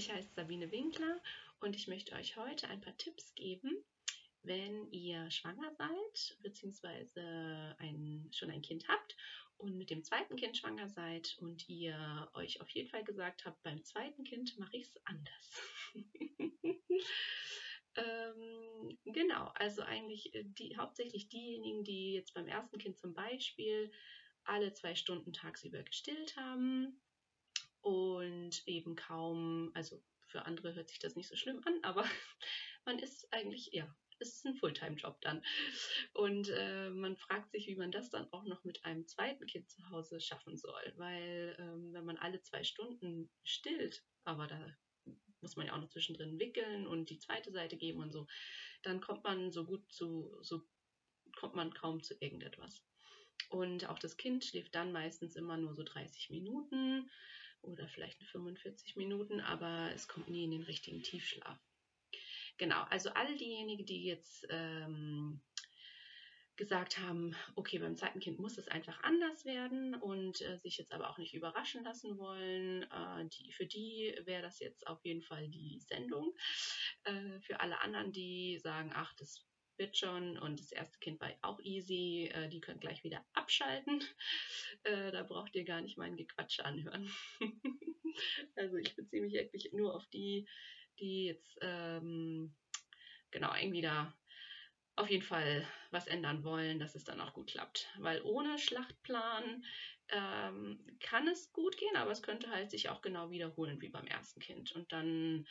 Ich heiße Sabine Winkler und ich möchte euch heute ein paar Tipps geben, wenn ihr schwanger seid bzw. Ein, schon ein Kind habt und mit dem zweiten Kind schwanger seid und ihr euch auf jeden Fall gesagt habt, beim zweiten Kind mache ich es anders. ähm, genau, also eigentlich äh, die, hauptsächlich diejenigen, die jetzt beim ersten Kind zum Beispiel alle zwei Stunden tagsüber gestillt haben und eben kaum, also für andere hört sich das nicht so schlimm an, aber man ist eigentlich, ja, es ist ein Fulltime-Job dann. Und äh, man fragt sich, wie man das dann auch noch mit einem zweiten Kind zu Hause schaffen soll. Weil ähm, wenn man alle zwei Stunden stillt, aber da muss man ja auch noch zwischendrin wickeln und die zweite Seite geben und so, dann kommt man so gut zu, so kommt man kaum zu irgendetwas. Und auch das Kind schläft dann meistens immer nur so 30 Minuten oder vielleicht 45 Minuten, aber es kommt nie in den richtigen Tiefschlaf. Genau, also all diejenigen, die jetzt ähm, gesagt haben, okay, beim zweiten Kind muss es einfach anders werden und äh, sich jetzt aber auch nicht überraschen lassen wollen, äh, die, für die wäre das jetzt auf jeden Fall die Sendung. Äh, für alle anderen, die sagen, ach, das wird schon und das erste Kind war auch easy, äh, die könnt gleich wieder abschalten. Äh, da braucht ihr gar nicht mein Gequatsche anhören. also ich beziehe mich wirklich nur auf die, die jetzt ähm, genau irgendwie da auf jeden Fall was ändern wollen, dass es dann auch gut klappt. Weil ohne Schlachtplan ähm, kann es gut gehen, aber es könnte halt sich auch genau wiederholen wie beim ersten Kind. Und dann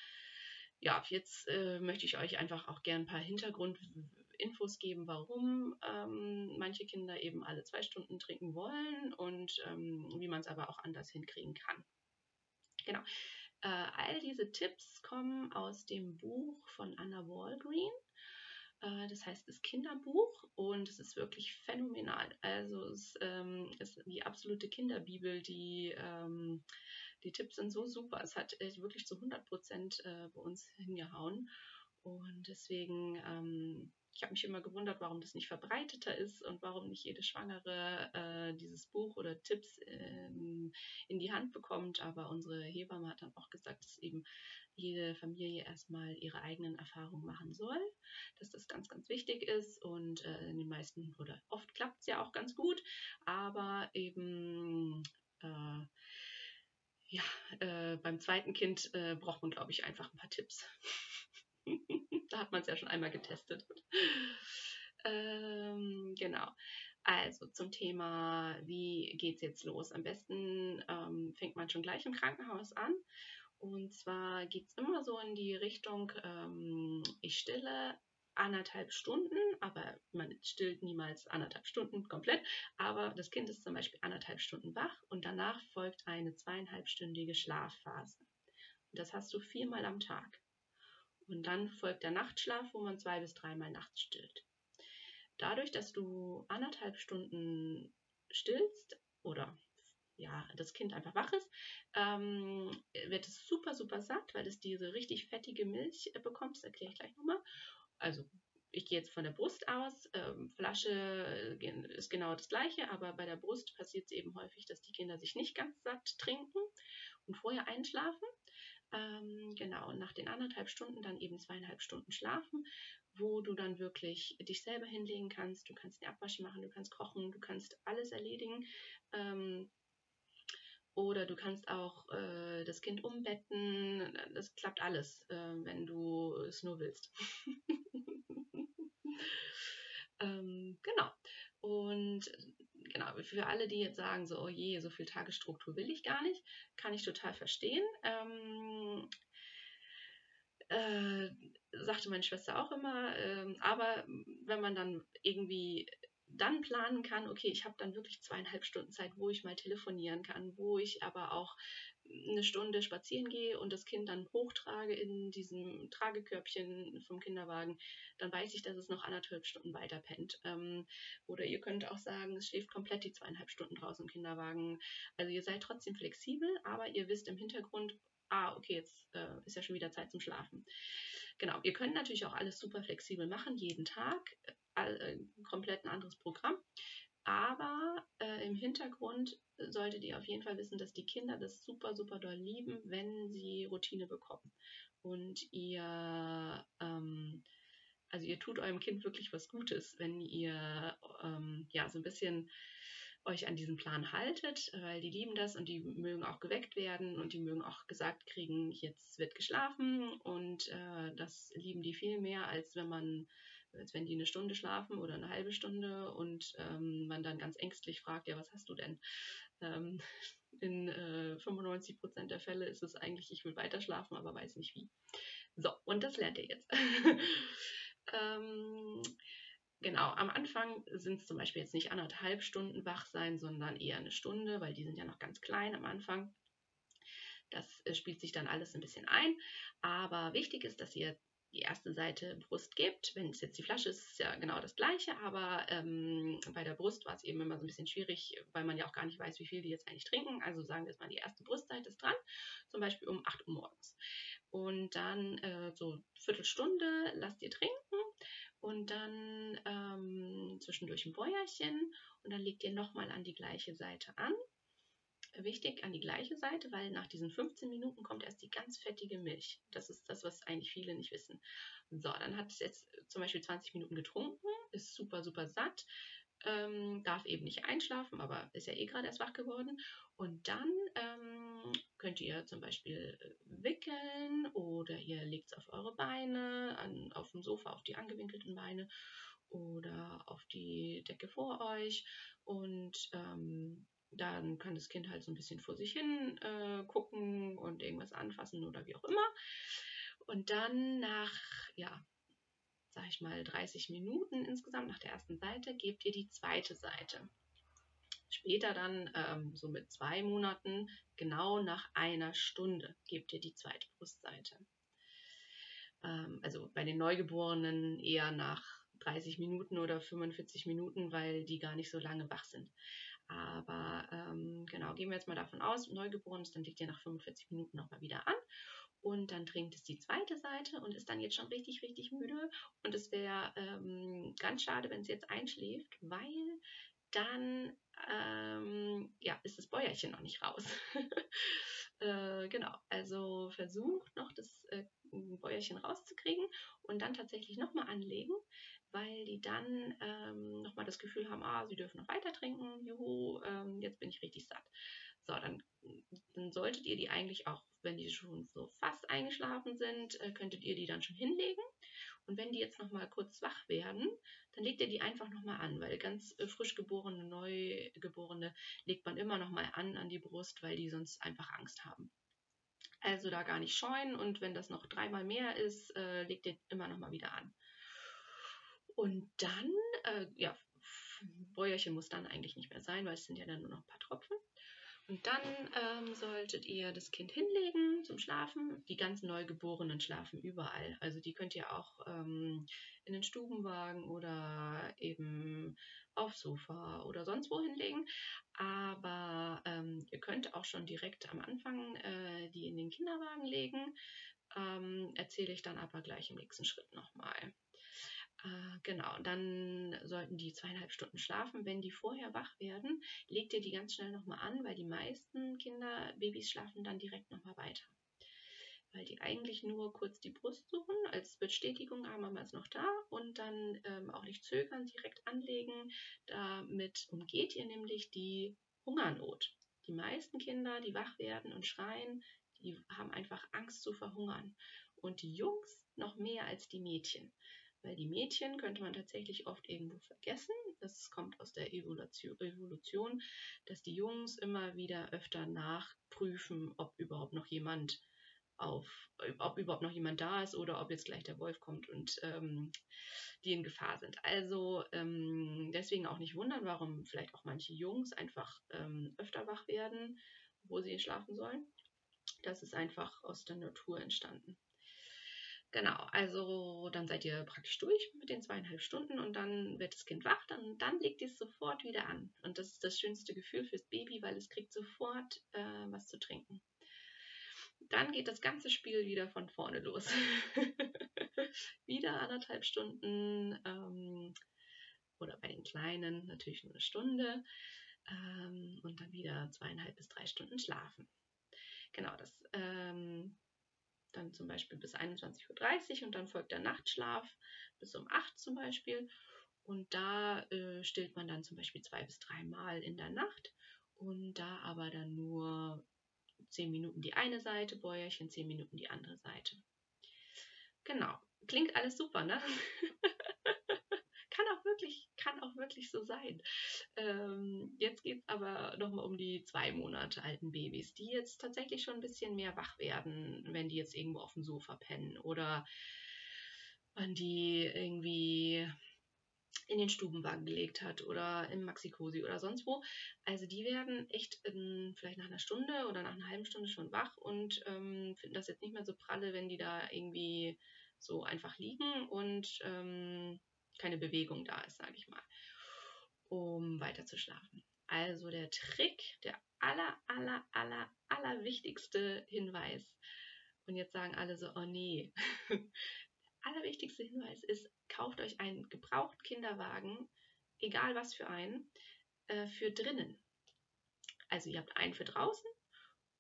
ja, jetzt äh, möchte ich euch einfach auch gern ein paar Hintergrundinfos geben, warum ähm, manche Kinder eben alle zwei Stunden trinken wollen und ähm, wie man es aber auch anders hinkriegen kann. Genau. Äh, all diese Tipps kommen aus dem Buch von Anna Walgreen. Äh, das heißt das Kinderbuch und es ist wirklich phänomenal. Also es ähm, ist die absolute Kinderbibel, die ähm, die Tipps sind so super. Es hat wirklich zu 100 Prozent äh, bei uns hingehauen. Und deswegen, ähm, ich habe mich immer gewundert, warum das nicht verbreiteter ist und warum nicht jede Schwangere äh, dieses Buch oder Tipps ähm, in die Hand bekommt. Aber unsere Hebamme hat dann auch gesagt, dass eben jede Familie erstmal ihre eigenen Erfahrungen machen soll, dass das ganz, ganz wichtig ist. Und äh, in den meisten oder oft klappt es ja auch ganz gut, aber eben äh, ja, äh, beim zweiten Kind äh, braucht man, glaube ich, einfach ein paar Tipps. da hat man es ja schon einmal getestet. ähm, genau. Also zum Thema, wie geht es jetzt los? Am besten ähm, fängt man schon gleich im Krankenhaus an. Und zwar geht es immer so in die Richtung, ähm, ich stille anderthalb Stunden, aber man stillt niemals anderthalb Stunden komplett. Aber das Kind ist zum Beispiel anderthalb Stunden wach und danach folgt eine zweieinhalbstündige Schlafphase. Und das hast du viermal am Tag. Und dann folgt der Nachtschlaf, wo man zwei bis dreimal nachts stillt. Dadurch, dass du anderthalb Stunden stillst oder ja, das Kind einfach wach ist, ähm, wird es super, super satt, weil es diese richtig fettige Milch äh, bekommt. Das erkläre ich gleich nochmal also ich gehe jetzt von der Brust aus, ähm, Flasche äh, ist genau das gleiche, aber bei der Brust passiert es eben häufig, dass die Kinder sich nicht ganz satt trinken und vorher einschlafen. Ähm, genau, und nach den anderthalb Stunden dann eben zweieinhalb Stunden schlafen, wo du dann wirklich dich selber hinlegen kannst. Du kannst den Abwasch machen, du kannst kochen, du kannst alles erledigen. Ähm, oder du kannst auch äh, das Kind umbetten. Das klappt alles, äh, wenn du es nur willst. ähm, genau. Und genau, für alle, die jetzt sagen, so, oh je, so viel Tagesstruktur will ich gar nicht, kann ich total verstehen. Ähm, äh, sagte meine Schwester auch immer, äh, aber wenn man dann irgendwie dann planen kann, okay, ich habe dann wirklich zweieinhalb Stunden Zeit, wo ich mal telefonieren kann, wo ich aber auch eine Stunde spazieren gehe und das Kind dann hochtrage in diesem Tragekörbchen vom Kinderwagen, dann weiß ich, dass es noch anderthalb Stunden weiter pennt. Ähm, oder ihr könnt auch sagen, es schläft komplett die zweieinhalb Stunden draußen im Kinderwagen. Also ihr seid trotzdem flexibel, aber ihr wisst im Hintergrund, ah, okay, jetzt äh, ist ja schon wieder Zeit zum Schlafen. Genau, ihr könnt natürlich auch alles super flexibel machen, jeden Tag, äh, komplett ein anderes Programm. Aber im Hintergrund solltet ihr auf jeden Fall wissen, dass die Kinder das super, super doll lieben, wenn sie Routine bekommen. Und ihr, ähm, also ihr tut eurem Kind wirklich was Gutes, wenn ihr ähm, ja so ein bisschen euch an diesen Plan haltet, weil die lieben das und die mögen auch geweckt werden und die mögen auch gesagt kriegen, jetzt wird geschlafen und äh, das lieben die viel mehr, als wenn man als wenn die eine Stunde schlafen oder eine halbe Stunde und ähm, man dann ganz ängstlich fragt, ja, was hast du denn? Ähm, in äh, 95 Prozent der Fälle ist es eigentlich, ich will weiter schlafen, aber weiß nicht wie. So, und das lernt ihr jetzt. ähm, Genau, am Anfang sind es zum Beispiel jetzt nicht anderthalb Stunden wach sein, sondern eher eine Stunde, weil die sind ja noch ganz klein am Anfang. Das äh, spielt sich dann alles ein bisschen ein. Aber wichtig ist, dass ihr die erste Seite Brust gebt. Wenn es jetzt die Flasche ist, ist ja genau das gleiche, aber ähm, bei der Brust war es eben immer so ein bisschen schwierig, weil man ja auch gar nicht weiß, wie viel die jetzt eigentlich trinken. Also sagen wir jetzt mal, die erste Brustseite ist dran, zum Beispiel um 8 Uhr morgens. Und dann äh, so Viertelstunde lasst ihr trinken und dann ähm, zwischendurch ein Bäuerchen und dann legt ihr nochmal an die gleiche Seite an. Wichtig an die gleiche Seite, weil nach diesen 15 Minuten kommt erst die ganz fettige Milch. Das ist das, was eigentlich viele nicht wissen. So, dann hat es jetzt zum Beispiel 20 Minuten getrunken, ist super, super satt, ähm, darf eben nicht einschlafen, aber ist ja eh gerade erst wach geworden. Und dann ähm, könnt ihr zum Beispiel äh, wickeln oder ihr legt es auf eure Beine, an, auf dem Sofa auf die angewinkelten Beine oder auf die Decke vor euch und ähm, dann kann das Kind halt so ein bisschen vor sich hin äh, gucken und irgendwas anfassen oder wie auch immer. Und dann nach, ja, sag ich mal, 30 Minuten insgesamt nach der ersten Seite gebt ihr die zweite Seite. Später dann, ähm, so mit zwei Monaten, genau nach einer Stunde gebt ihr die zweite Brustseite. Ähm, also bei den Neugeborenen eher nach 30 Minuten oder 45 Minuten, weil die gar nicht so lange wach sind. Aber ähm, genau, gehen wir jetzt mal davon aus, Neugeborenes, dann legt ihr nach 45 Minuten nochmal wieder an und dann trinkt es die zweite Seite und ist dann jetzt schon richtig, richtig müde. Und es wäre ähm, ganz schade, wenn es jetzt einschläft, weil dann ähm, ja, ist das Bäuerchen noch nicht raus. äh, genau, also versucht noch das äh, Bäuerchen rauszukriegen und dann tatsächlich nochmal anlegen, weil die dann ähm, nochmal das Gefühl haben, ah, sie dürfen noch weiter trinken, juhu, ähm, jetzt bin ich richtig satt. So, dann, dann solltet ihr die eigentlich auch, wenn die schon so fast eingeschlafen sind, äh, könntet ihr die dann schon hinlegen. Und wenn die jetzt nochmal kurz wach werden, dann legt ihr die einfach nochmal an, weil ganz äh, frisch geborene, Neugeborene legt man immer nochmal an an die Brust, weil die sonst einfach Angst haben. Also da gar nicht scheuen und wenn das noch dreimal mehr ist, äh, legt ihr immer nochmal wieder an. Und dann, äh, ja, Bäuerchen muss dann eigentlich nicht mehr sein, weil es sind ja dann nur noch ein paar Tropfen. Und dann ähm, solltet ihr das Kind hinlegen zum Schlafen. Die ganzen Neugeborenen schlafen überall. Also die könnt ihr auch ähm, in den Stubenwagen oder eben aufs Sofa oder sonst wo hinlegen. Aber ähm, ihr könnt auch schon direkt am Anfang äh, die in den Kinderwagen legen. Ähm, erzähle ich dann aber gleich im nächsten Schritt nochmal. Äh, genau, dann sollten die zweieinhalb Stunden schlafen. Wenn die vorher wach werden, legt ihr die ganz schnell nochmal an, weil die meisten Kinder, Babys schlafen dann direkt nochmal weiter. Weil die eigentlich nur kurz die Brust suchen, als Bestätigung, ah, Mama ist noch da und dann ähm, auch nicht zögern, direkt anlegen. Damit umgeht ihr nämlich die Hungernot. Die meisten Kinder, die wach werden und schreien, die haben einfach Angst zu verhungern. Und die Jungs noch mehr als die Mädchen. Weil die Mädchen könnte man tatsächlich oft irgendwo vergessen. Das kommt aus der Evolution, dass die Jungs immer wieder öfter nachprüfen, ob überhaupt noch jemand auf, ob überhaupt noch jemand da ist oder ob jetzt gleich der Wolf kommt und ähm, die in Gefahr sind. Also ähm, deswegen auch nicht wundern, warum vielleicht auch manche Jungs einfach ähm, öfter wach werden, wo sie schlafen sollen. Das ist einfach aus der Natur entstanden. Genau, also dann seid ihr praktisch durch mit den zweieinhalb Stunden und dann wird das Kind wach, dann, dann legt ihr es sofort wieder an. Und das ist das schönste Gefühl fürs Baby, weil es kriegt sofort äh, was zu trinken. Dann geht das ganze Spiel wieder von vorne los. wieder anderthalb Stunden ähm, oder bei den Kleinen natürlich nur eine Stunde. ähm, und dann wieder zweieinhalb bis drei Stunden schlafen. Genau, das ähm, dann zum Beispiel bis 21.30 Uhr und dann folgt der Nachtschlaf bis um 8 zum Beispiel. Und da äh, stillt man dann zum Beispiel zwei bis drei Mal in der Nacht und da aber dann nur 10 Minuten die eine Seite, Bäuerchen 10 Minuten die andere Seite. Genau, klingt alles super, ne? auch wirklich, so sein. Ähm, jetzt geht es aber nochmal um die zwei Monate alten Babys, die jetzt tatsächlich schon ein bisschen mehr wach werden, wenn die jetzt irgendwo auf dem Sofa pennen oder man die irgendwie in den Stubenwagen gelegt hat oder im Maxikosi oder sonst wo. Also die werden echt in, vielleicht nach einer Stunde oder nach einer halben Stunde schon wach und ähm, finden das jetzt nicht mehr so pralle, wenn die da irgendwie so einfach liegen und ähm, keine Bewegung da ist, sage ich mal, um weiter zu schlafen. Also der Trick, der aller, aller, aller, aller wichtigste Hinweis. Und jetzt sagen alle so, oh nee. der allerwichtigste Hinweis ist, kauft euch einen gebrauchten Kinderwagen, egal was für einen, äh, für drinnen. Also ihr habt einen für draußen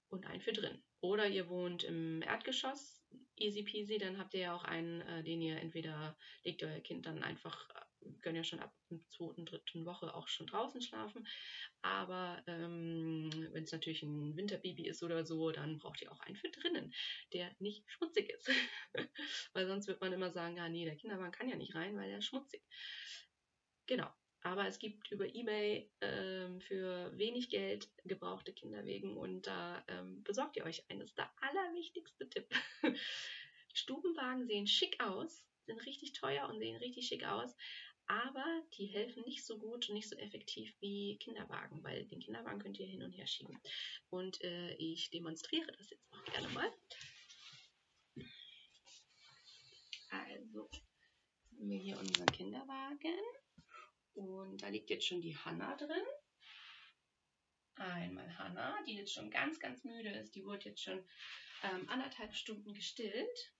und einen für drin. Oder ihr wohnt im Erdgeschoss, easy peasy, dann habt ihr ja auch einen, äh, den ihr entweder legt euer Kind dann einfach, äh, können ja schon ab der zweiten, dritten Woche auch schon draußen schlafen. Aber ähm, wenn es natürlich ein Winterbaby ist oder so, dann braucht ihr auch einen für drinnen, der nicht schmutzig ist. weil sonst wird man immer sagen, ja, nee, der Kinderwagen kann ja nicht rein, weil der ist schmutzig. Genau. Aber es gibt über eBay ähm, für wenig Geld gebrauchte Kinderwegen und da ähm, besorgt ihr euch ist der allerwichtigste Tipp. Stubenwagen sehen schick aus, sind richtig teuer und sehen richtig schick aus, aber die helfen nicht so gut und nicht so effektiv wie Kinderwagen, weil den Kinderwagen könnt ihr hin und her schieben. Und äh, ich demonstriere das jetzt auch gerne mal. Also, haben wir hier unseren Kinderwagen. Und da liegt jetzt schon die Hanna drin. Einmal Hanna, die jetzt schon ganz, ganz müde ist. Die wurde jetzt schon ähm, anderthalb Stunden gestillt.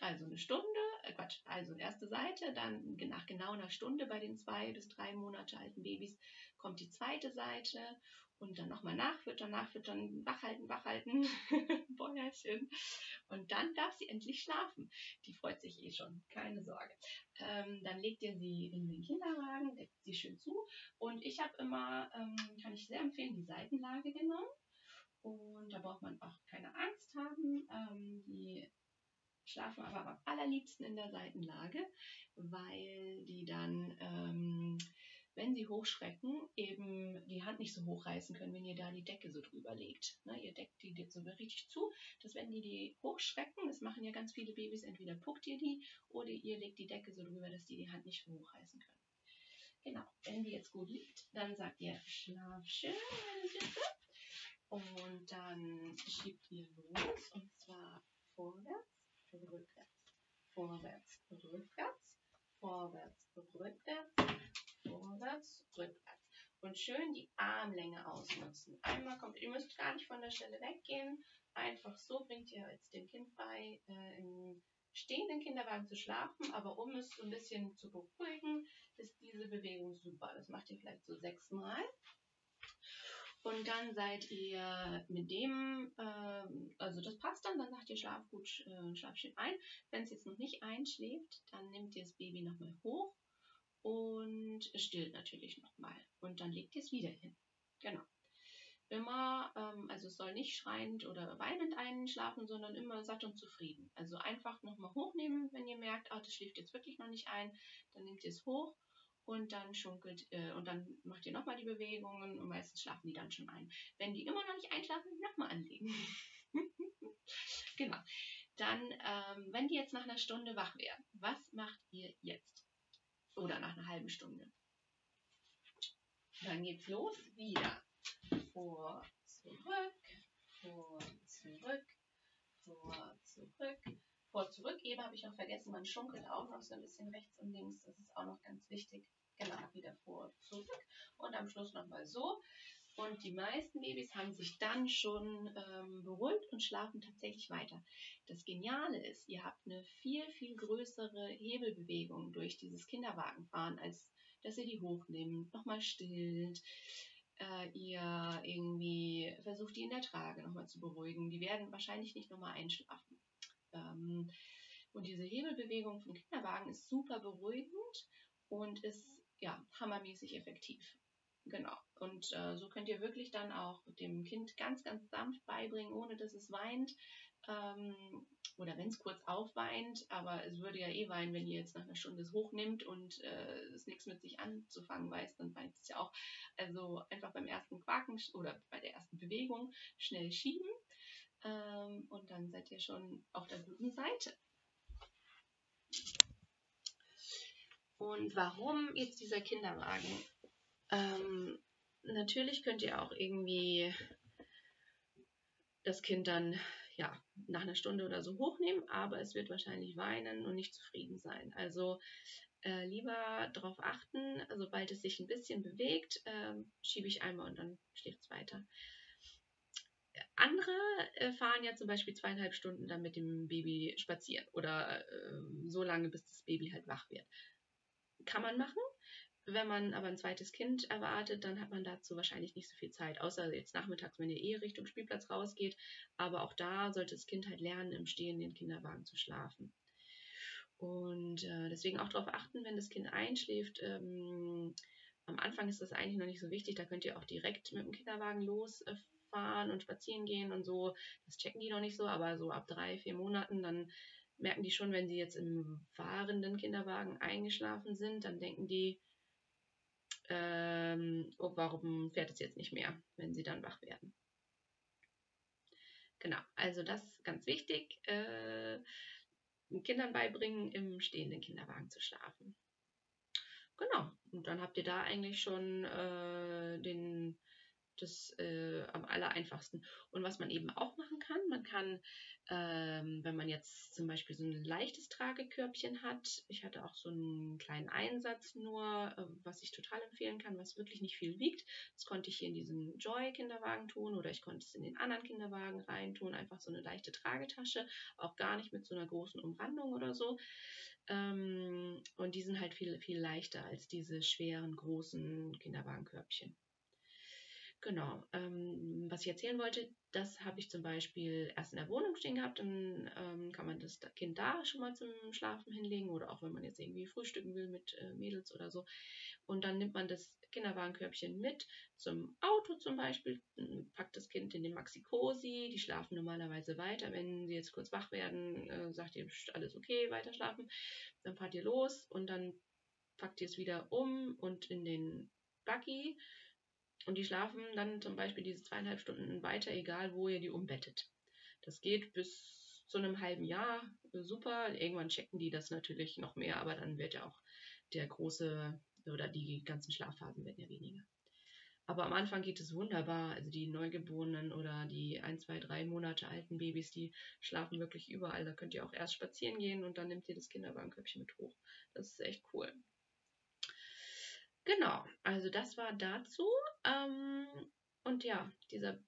Also eine Stunde, äh Quatsch, also erste Seite, dann nach genau einer Stunde bei den zwei bis drei Monate alten Babys kommt die zweite Seite und dann nochmal nachfüttern, nachfüttern, wachhalten, wachhalten, Bäuerchen. Und dann darf sie endlich schlafen. Die freut sich eh schon, keine Sorge. Ähm, dann legt ihr sie in den Kinderwagen, deckt sie schön zu. Und ich habe immer, ähm, kann ich sehr empfehlen, die Seitenlage genommen. Und da braucht man auch keine Angst haben. Ähm, die schlafen aber am allerliebsten in der Seitenlage, weil die dann ähm, wenn sie hochschrecken, eben die Hand nicht so hochreißen können, wenn ihr da die Decke so drüber legt. Ne, ihr deckt die so richtig zu, dass wenn die die hochschrecken, das machen ja ganz viele Babys, entweder puckt ihr die oder ihr legt die Decke so drüber, dass die die Hand nicht hochreißen können. Genau, wenn die jetzt gut liegt, dann sagt ihr Schlaf schön, meine Süße. Und dann schiebt ihr los und zwar vorwärts, rückwärts, vorwärts, rückwärts, vorwärts, rückwärts, vorwärts, rückwärts. Und schön die Armlänge ausnutzen. Einmal kommt, ihr müsst gar nicht von der Stelle weggehen. Einfach so bringt ihr jetzt dem Kind bei, äh, im stehenden Kinderwagen zu schlafen. Aber um es so ein bisschen zu beruhigen, ist diese Bewegung super. Das macht ihr vielleicht so sechsmal. Und dann seid ihr mit dem, äh, also das passt dann, dann sagt ihr Schlaf gut, äh, schlaf schön ein. Wenn es jetzt noch nicht einschläft, dann nehmt ihr das Baby nochmal hoch und stillt natürlich nochmal. Und dann legt ihr es wieder hin. Genau. Immer, ähm, also es soll nicht schreiend oder weinend einschlafen, sondern immer satt und zufrieden. Also einfach nochmal hochnehmen, wenn ihr merkt, ah, das schläft jetzt wirklich noch nicht ein, dann nehmt ihr es hoch und dann schunkelt äh, und dann macht ihr nochmal die Bewegungen und meistens schlafen die dann schon ein. Wenn die immer noch nicht einschlafen, nochmal anlegen. genau. Dann, ähm, wenn die jetzt nach einer Stunde wach werden, was macht ihr jetzt? Oder nach einer halben Stunde. Dann geht's los, wieder. Vor, zurück, vor, zurück, vor, zurück. Vor, zurück eben habe ich auch vergessen, man schunkelt auch noch so ein bisschen rechts und links. Das ist auch noch ganz wichtig. Genau, wieder vor, zurück. Und am Schluss nochmal so. Und die meisten Babys haben sich dann schon ähm, beruhigt und schlafen tatsächlich weiter. Das Geniale ist, ihr habt eine viel, viel größere Hebelbewegung durch dieses Kinderwagenfahren, als dass ihr die hochnimmt, nochmal stillt. äh, ihr irgendwie versucht, die in der Trage nochmal zu beruhigen. Die werden wahrscheinlich nicht nochmal einschlafen. Ähm, und diese Hebelbewegung vom Kinderwagen ist super beruhigend und ist ja hammermäßig effektiv. Genau. Und äh, so könnt ihr wirklich dann auch dem Kind ganz, ganz sanft beibringen, ohne dass es weint. Ähm, oder wenn es kurz aufweint, aber es würde ja eh weinen, wenn ihr jetzt nach einer Stunde es hochnimmt und äh, es nichts mit sich anzufangen weiß, dann weint es ja auch. Also einfach beim ersten Quaken oder bei der ersten Bewegung schnell schieben ähm, und dann seid ihr schon auf der guten Seite. Und warum jetzt dieser Kinderwagen? Ähm, natürlich könnt ihr auch irgendwie das Kind dann ja nach einer Stunde oder so hochnehmen, aber es wird wahrscheinlich weinen und nicht zufrieden sein. Also äh, lieber darauf achten, sobald es sich ein bisschen bewegt, äh, schiebe ich einmal und dann schläft es weiter. Andere äh, fahren ja zum Beispiel zweieinhalb Stunden dann mit dem Baby spazieren oder ähm, so lange, bis das Baby halt wach wird. Kann man machen. Wenn man aber ein zweites Kind erwartet, dann hat man dazu wahrscheinlich nicht so viel Zeit, außer jetzt nachmittags, wenn ihr eh Richtung Spielplatz rausgeht. Aber auch da sollte das Kind halt lernen, im stehenden Kinderwagen zu schlafen. Und äh, deswegen auch darauf achten, wenn das Kind einschläft. Ähm, am Anfang ist das eigentlich noch nicht so wichtig, da könnt ihr auch direkt mit dem Kinderwagen losfahren und spazieren gehen und so. Das checken die noch nicht so, aber so ab drei, vier Monaten, dann merken die schon, wenn sie jetzt im fahrenden Kinderwagen eingeschlafen sind, dann denken die, ähm, oh, warum fährt es jetzt nicht mehr, wenn sie dann wach werden. Genau, also das ist ganz wichtig, äh, Kindern beibringen, im stehenden Kinderwagen zu schlafen. Genau, und dann habt ihr da eigentlich schon äh, den das äh, am aller einfachsten. Und was man eben auch machen kann, man kann, ähm, wenn man jetzt zum Beispiel so ein leichtes Tragekörbchen hat, ich hatte auch so einen kleinen Einsatz nur, äh, was ich total empfehlen kann, was wirklich nicht viel wiegt. Das konnte ich hier in diesen Joy-Kinderwagen tun oder ich konnte es in den anderen Kinderwagen reintun, einfach so eine leichte Tragetasche, auch gar nicht mit so einer großen Umrandung oder so. Ähm, und die sind halt viel, viel leichter als diese schweren, großen Kinderwagenkörbchen. Genau. Ähm, was ich erzählen wollte, das habe ich zum Beispiel erst in der Wohnung stehen gehabt. Dann ähm, kann man das Kind da schon mal zum Schlafen hinlegen oder auch wenn man jetzt irgendwie frühstücken will mit äh, Mädels oder so. Und dann nimmt man das Kinderwagenkörbchen mit zum Auto zum Beispiel, packt das Kind in den Maxi-Cosi. Die schlafen normalerweise weiter. Wenn sie jetzt kurz wach werden, äh, sagt ihr, alles okay, weiter schlafen. Dann fahrt ihr los und dann packt ihr es wieder um und in den Buggy und die schlafen dann zum Beispiel diese zweieinhalb Stunden weiter, egal wo ihr die umbettet. Das geht bis zu einem halben Jahr super. Irgendwann checken die das natürlich noch mehr, aber dann wird ja auch der große oder die ganzen Schlafphasen werden ja weniger. Aber am Anfang geht es wunderbar. Also die Neugeborenen oder die ein, zwei, drei Monate alten Babys, die schlafen wirklich überall. Da könnt ihr auch erst spazieren gehen und dann nehmt ihr das Kinderwagenköpfchen mit hoch. Das ist echt cool. Genau, also das war dazu. Ähm, und ja, dieser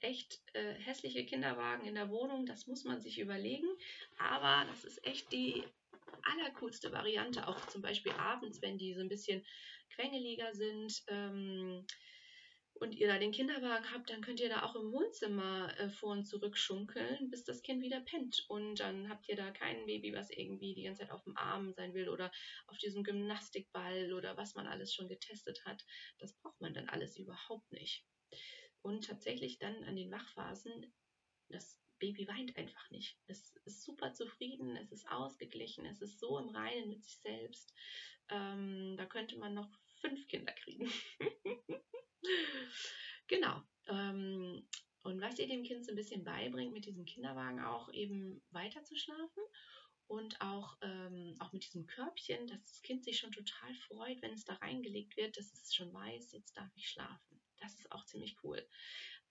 echt äh, hässliche Kinderwagen in der Wohnung, das muss man sich überlegen. Aber das ist echt die allercoolste Variante, auch zum Beispiel abends, wenn die so ein bisschen quengeliger sind. Ähm, und ihr da den Kinderwagen habt, dann könnt ihr da auch im Wohnzimmer äh, vor und zurück schunkeln, bis das Kind wieder pennt. Und dann habt ihr da kein Baby, was irgendwie die ganze Zeit auf dem Arm sein will oder auf diesem Gymnastikball oder was man alles schon getestet hat. Das braucht man dann alles überhaupt nicht. Und tatsächlich dann an den Wachphasen, das Baby weint einfach nicht. Es ist super zufrieden, es ist ausgeglichen, es ist so im Reinen mit sich selbst. Ähm, da könnte man noch fünf Kinder kriegen. genau. Ähm, und was ihr dem Kind so ein bisschen beibringt, mit diesem Kinderwagen auch eben weiter zu schlafen und auch, ähm, auch mit diesem Körbchen, dass das Kind sich schon total freut, wenn es da reingelegt wird, dass es schon weiß, jetzt darf ich schlafen. Das ist auch ziemlich cool.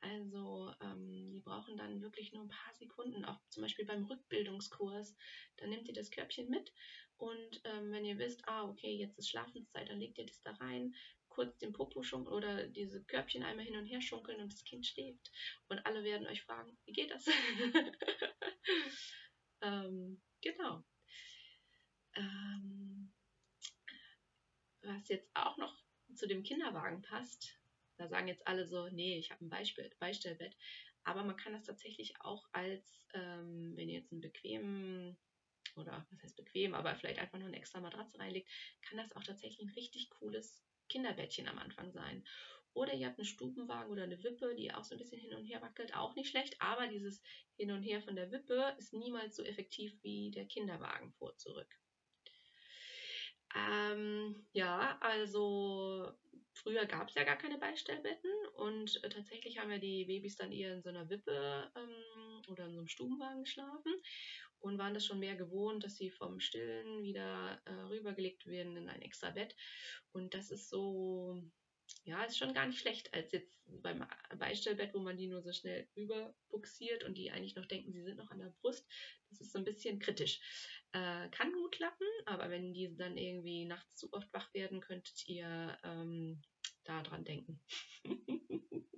Also ähm, die brauchen dann wirklich nur ein paar Sekunden, auch zum Beispiel beim Rückbildungskurs. Dann nehmt ihr das Körbchen mit und ähm, wenn ihr wisst, ah, okay, jetzt ist Schlafenszeit, dann legt ihr das da rein, kurz den Popo schunkeln oder diese Körbchen einmal hin und her schunkeln und das Kind schläft. Und alle werden euch fragen, wie geht das? ähm, genau. Ähm, was jetzt auch noch zu dem Kinderwagen passt, Da sagen jetzt alle so, nee, ich habe ein Beispiel, Beistellbett. Aber man kann das tatsächlich auch als, ähm, wenn ihr jetzt einen bequemen oder was heißt bequem, aber vielleicht einfach nur eine extra Matratze reinlegt, kann das auch tatsächlich ein richtig cooles Kinderbettchen am Anfang sein. Oder ihr habt einen Stubenwagen oder eine Wippe, die auch so ein bisschen hin und her wackelt, auch nicht schlecht, aber dieses Hin und Her von der Wippe ist niemals so effektiv wie der Kinderwagen vor zurück. Ähm, ja, also früher gab es ja gar keine Beistellbetten und äh, tatsächlich haben ja die Babys dann eher in so einer Wippe ähm, oder in so einem Stubenwagen geschlafen und waren das schon mehr gewohnt, dass sie vom Stillen wieder äh, rübergelegt werden in ein extra Bett. Und das ist so, ja, ist schon gar nicht schlecht als jetzt beim Beistellbett, wo man die nur so schnell rüberbuxiert und die eigentlich noch denken, sie sind noch an der Brust. Das ist so ein bisschen kritisch. Äh, kann gut klappen, aber wenn die dann irgendwie nachts zu oft wach werden, könntet ihr ähm, daran denken.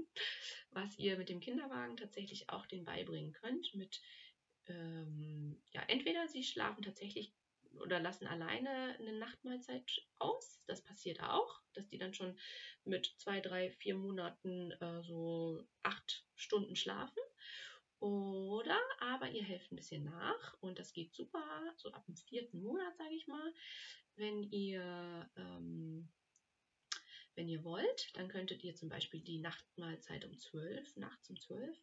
Was ihr mit dem Kinderwagen tatsächlich auch den beibringen könnt, mit ähm, ja, entweder sie schlafen tatsächlich oder lassen alleine eine Nachtmahlzeit aus. Das passiert auch, dass die dann schon mit zwei, drei, vier Monaten äh, so acht Stunden schlafen. Oder aber ihr helft ein bisschen nach und das geht super, so ab dem vierten Monat, sage ich mal. Wenn ihr ähm, wenn ihr wollt, dann könntet ihr zum Beispiel die Nachtmahlzeit um 12, nachts um 12,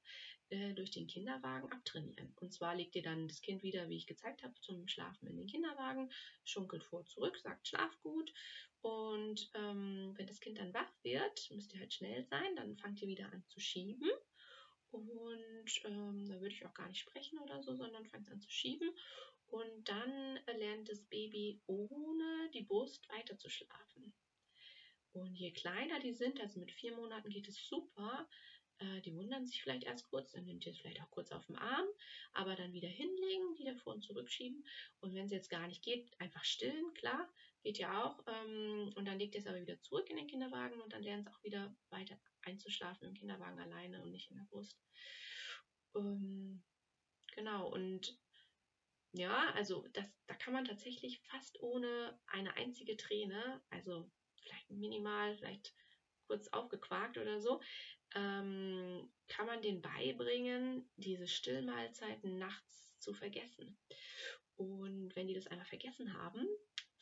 äh, durch den Kinderwagen abtrainieren. Und zwar legt ihr dann das Kind wieder, wie ich gezeigt habe, zum Schlafen in den Kinderwagen, schunkelt vor zurück, sagt Schlaf gut. Und ähm, wenn das Kind dann wach wird, müsst ihr halt schnell sein, dann fangt ihr wieder an zu schieben. Und ähm, da würde ich auch gar nicht sprechen oder so, sondern fangt an zu schieben. Und dann lernt das Baby ohne die Brust weiter zu schlafen. Und je kleiner die sind, also mit vier Monaten geht es super, äh, die wundern sich vielleicht erst kurz, dann nehmt ihr es vielleicht auch kurz auf den Arm, aber dann wieder hinlegen, wieder vor und zurückschieben. Und wenn es jetzt gar nicht geht, einfach stillen, klar, geht ja auch. Ähm, und dann legt ihr es aber wieder zurück in den Kinderwagen und dann lernt es auch wieder weiter einzuschlafen im Kinderwagen alleine und nicht in der Brust. Ähm, genau, und ja, also das, da kann man tatsächlich fast ohne eine einzige Träne, also vielleicht minimal, vielleicht kurz aufgequakt oder so, ähm, kann man denen beibringen, diese Stillmahlzeiten nachts zu vergessen. Und wenn die das einmal vergessen haben,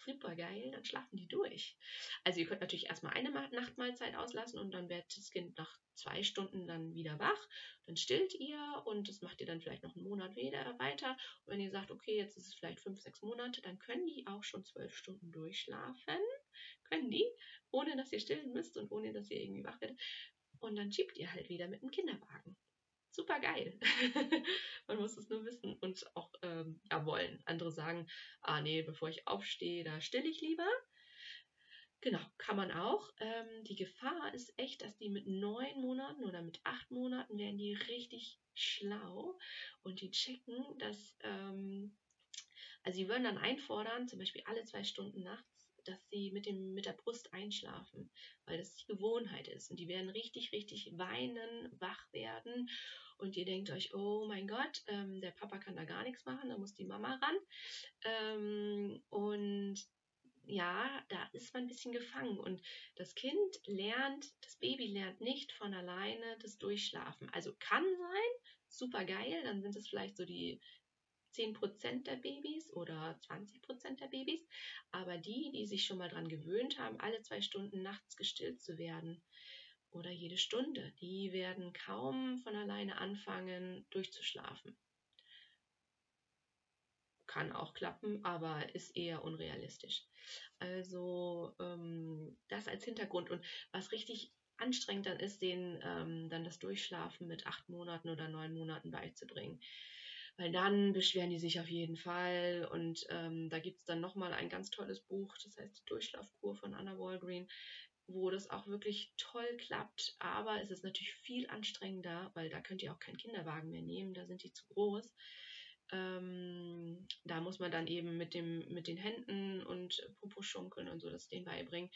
super geil, dann schlafen die durch. Also ihr könnt natürlich erstmal eine Nachtmahlzeit auslassen und dann wird das Kind nach zwei Stunden dann wieder wach. Dann stillt ihr und das macht ihr dann vielleicht noch einen Monat wieder weiter. Und wenn ihr sagt, okay, jetzt ist es vielleicht fünf, sechs Monate, dann können die auch schon zwölf Stunden durchschlafen. Können die, ohne dass ihr stillen müsst und ohne dass ihr irgendwie wach werdet. Und dann schiebt ihr halt wieder mit dem Kinderwagen. Super geil. Man muss es nur wissen und auch ähm, ja, wollen. Andere sagen, ah nee, bevor ich aufstehe, da stille ich lieber. Genau, kann man auch. Ähm, die Gefahr ist echt, dass die mit neun Monaten oder mit acht Monaten werden die richtig schlau und die checken, dass, ähm, also sie würden dann einfordern, zum Beispiel alle zwei Stunden nachts, dass sie mit, dem, mit der Brust einschlafen, weil das die Gewohnheit ist. Und die werden richtig, richtig weinen, wach werden. Und ihr denkt euch, oh mein Gott, ähm, der Papa kann da gar nichts machen, da muss die Mama ran. Ähm, und ja, da ist man ein bisschen gefangen. Und das Kind lernt, das Baby lernt nicht von alleine das Durchschlafen. Also kann sein, super geil, dann sind es vielleicht so die 10% der Babys oder 20% der Babys. Aber die, die sich schon mal daran gewöhnt haben, alle zwei Stunden nachts gestillt zu werden oder jede Stunde, die werden kaum von alleine anfangen durchzuschlafen. Kann auch klappen, aber ist eher unrealistisch. Also ähm, das als Hintergrund. Und was richtig anstrengend dann ist, denen ähm, dann das Durchschlafen mit acht Monaten oder neun Monaten beizubringen weil dann beschweren die sich auf jeden Fall. Und ähm, da gibt es dann nochmal ein ganz tolles Buch, das heißt Die Durchschlafkur von Anna Walgreen, wo das auch wirklich toll klappt. Aber es ist natürlich viel anstrengender, weil da könnt ihr auch keinen Kinderwagen mehr nehmen, da sind die zu groß. Ähm, da muss man dann eben mit, dem, mit den Händen und Popo-Schunkeln und so das denen beibringen.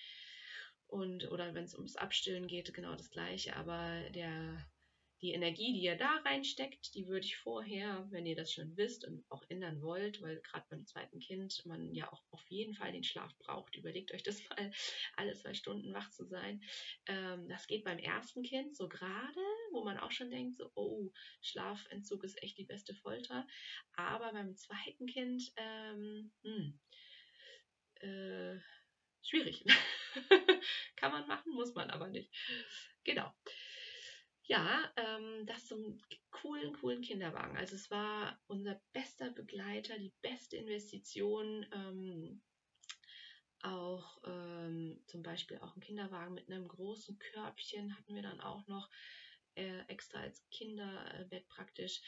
Und, oder wenn es ums Abstillen geht, genau das gleiche. Aber der die Energie, die ihr da reinsteckt, die würde ich vorher, wenn ihr das schon wisst und auch ändern wollt, weil gerade beim zweiten Kind man ja auch auf jeden Fall den Schlaf braucht. Überlegt euch das mal, alle zwei Stunden wach zu sein. Ähm, das geht beim ersten Kind so gerade, wo man auch schon denkt, so, oh, Schlafentzug ist echt die beste Folter. Aber beim zweiten Kind, ähm, hm, äh, schwierig. Kann man machen, muss man aber nicht. Genau. Ja, ähm, das zum coolen, coolen Kinderwagen. Also es war unser bester Begleiter, die beste Investition. Ähm, auch ähm, zum Beispiel auch ein Kinderwagen mit einem großen Körbchen hatten wir dann auch noch äh, extra als Kinderbett praktisch,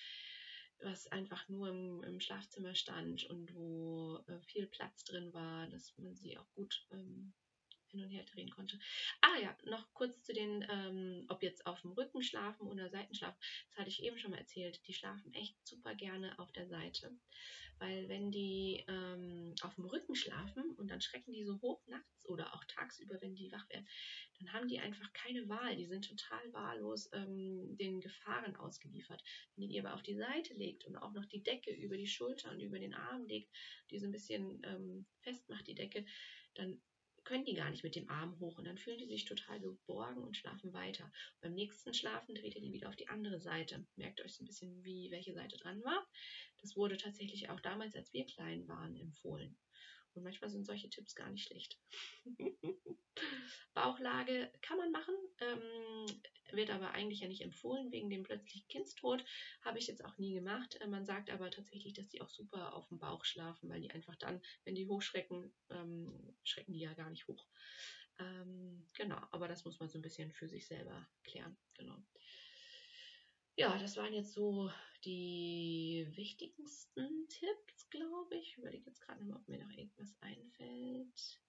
was einfach nur im, im Schlafzimmer stand und wo äh, viel Platz drin war, dass man sie auch gut ähm, hin und her drehen konnte. Ah ja, noch kurz zu den, ähm, ob jetzt auf dem Rücken schlafen oder Seitenschlafen. Das hatte ich eben schon mal erzählt. Die schlafen echt super gerne auf der Seite. Weil wenn die ähm, auf dem Rücken schlafen und dann schrecken die so hoch nachts oder auch tagsüber, wenn die wach werden, dann haben die einfach keine Wahl. Die sind total wahllos ähm, den Gefahren ausgeliefert. Wenn ihr die aber auf die Seite legt und auch noch die Decke über die Schulter und über den Arm legt, die so ein bisschen ähm, festmacht, die Decke, dann können die gar nicht mit dem Arm hoch und dann fühlen die sich total geborgen und schlafen weiter. Beim nächsten Schlafen dreht ihr die wieder auf die andere Seite. Merkt euch so ein bisschen, wie welche Seite dran war. Das wurde tatsächlich auch damals, als wir klein waren, empfohlen. Und manchmal sind solche Tipps gar nicht schlecht. Bauchlage kann man machen, ähm, wird aber eigentlich ja nicht empfohlen wegen dem plötzlichen Kindstod. Habe ich jetzt auch nie gemacht. Äh, man sagt aber tatsächlich, dass die auch super auf dem Bauch schlafen, weil die einfach dann, wenn die hochschrecken, ähm, schrecken die ja gar nicht hoch. Ähm, genau, aber das muss man so ein bisschen für sich selber klären. Genau. Ja, das waren jetzt so die wichtigsten Tipps, glaube ich. Ich überlege jetzt gerade mal, ob mir noch irgendwas einfällt.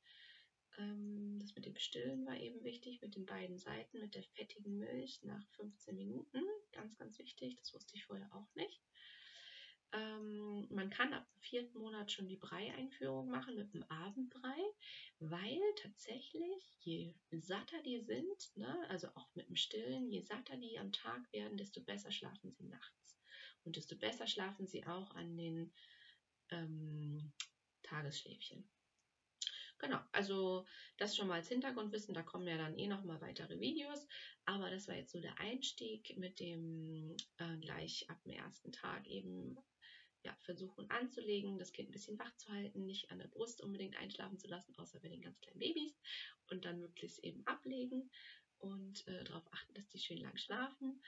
Ähm, das mit dem Stillen war eben wichtig, mit den beiden Seiten, mit der fettigen Milch nach 15 Minuten. Ganz, ganz wichtig, das wusste ich vorher auch nicht. Ähm, man kann ab dem vierten Monat schon die Brei-Einführung machen mit dem Abendbrei, weil tatsächlich, je satter die sind, ne, also auch mit dem Stillen, je satter die am Tag werden, desto besser schlafen sie nachts. Und desto besser schlafen sie auch an den ähm, Tagesschläfchen. Genau, also das schon mal als Hintergrundwissen, da kommen ja dann eh nochmal weitere Videos, aber das war jetzt so der Einstieg mit dem äh, gleich ab dem ersten Tag eben ja, versuchen anzulegen, das Kind ein bisschen wach zu halten, nicht an der Brust unbedingt einschlafen zu lassen, außer bei den ganz kleinen Babys und dann möglichst eben ablegen und äh, darauf achten, dass die schön lang schlafen.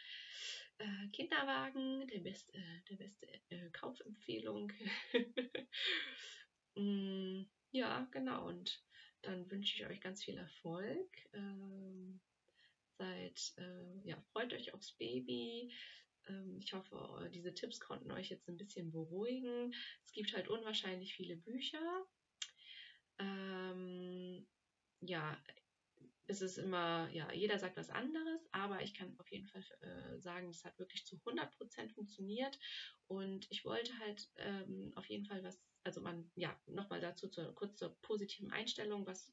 Äh, Kinderwagen, der, best, äh, der beste äh, Kaufempfehlung. mm, ja, genau. Und dann wünsche ich euch ganz viel Erfolg. Ähm, seid, äh, ja, freut euch aufs Baby. Ähm, ich hoffe, diese Tipps konnten euch jetzt ein bisschen beruhigen. Es gibt halt unwahrscheinlich viele Bücher. Ähm, ja, es ist immer, ja, jeder sagt was anderes, aber ich kann auf jeden Fall äh, sagen, es hat wirklich zu 100% funktioniert und ich wollte halt ähm, auf jeden Fall was, also man, ja, nochmal dazu zur, kurz zur positiven Einstellung, was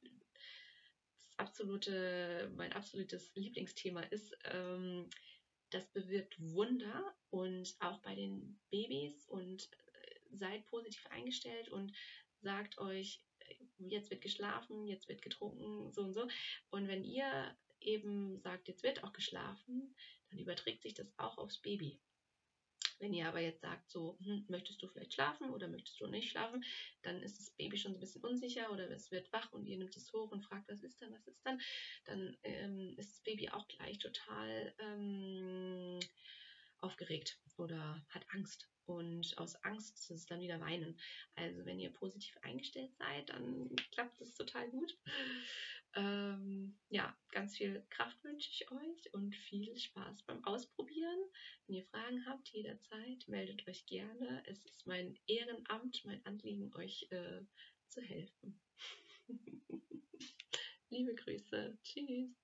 das absolute, mein absolutes Lieblingsthema ist. Ähm, das bewirkt Wunder und auch bei den Babys und äh, seid positiv eingestellt und sagt euch, jetzt wird geschlafen, jetzt wird getrunken, so und so. Und wenn ihr eben sagt, jetzt wird auch geschlafen, dann überträgt sich das auch aufs Baby. Wenn ihr aber jetzt sagt, so, hm, möchtest du vielleicht schlafen oder möchtest du nicht schlafen, dann ist das Baby schon so ein bisschen unsicher oder es wird wach und ihr nimmt es hoch und fragt, was ist dann, was ist dann, dann ähm, ist das Baby auch gleich total ähm, aufgeregt oder hat Angst. Und aus Angst ist es dann wieder weinen. Also wenn ihr positiv eingestellt seid, dann klappt es total gut. Ähm, ja, ganz viel Kraft wünsche ich euch und viel Spaß beim Ausprobieren. Wenn ihr Fragen habt, jederzeit meldet euch gerne. Es ist mein Ehrenamt, mein Anliegen, euch äh, zu helfen. Liebe Grüße. Tschüss.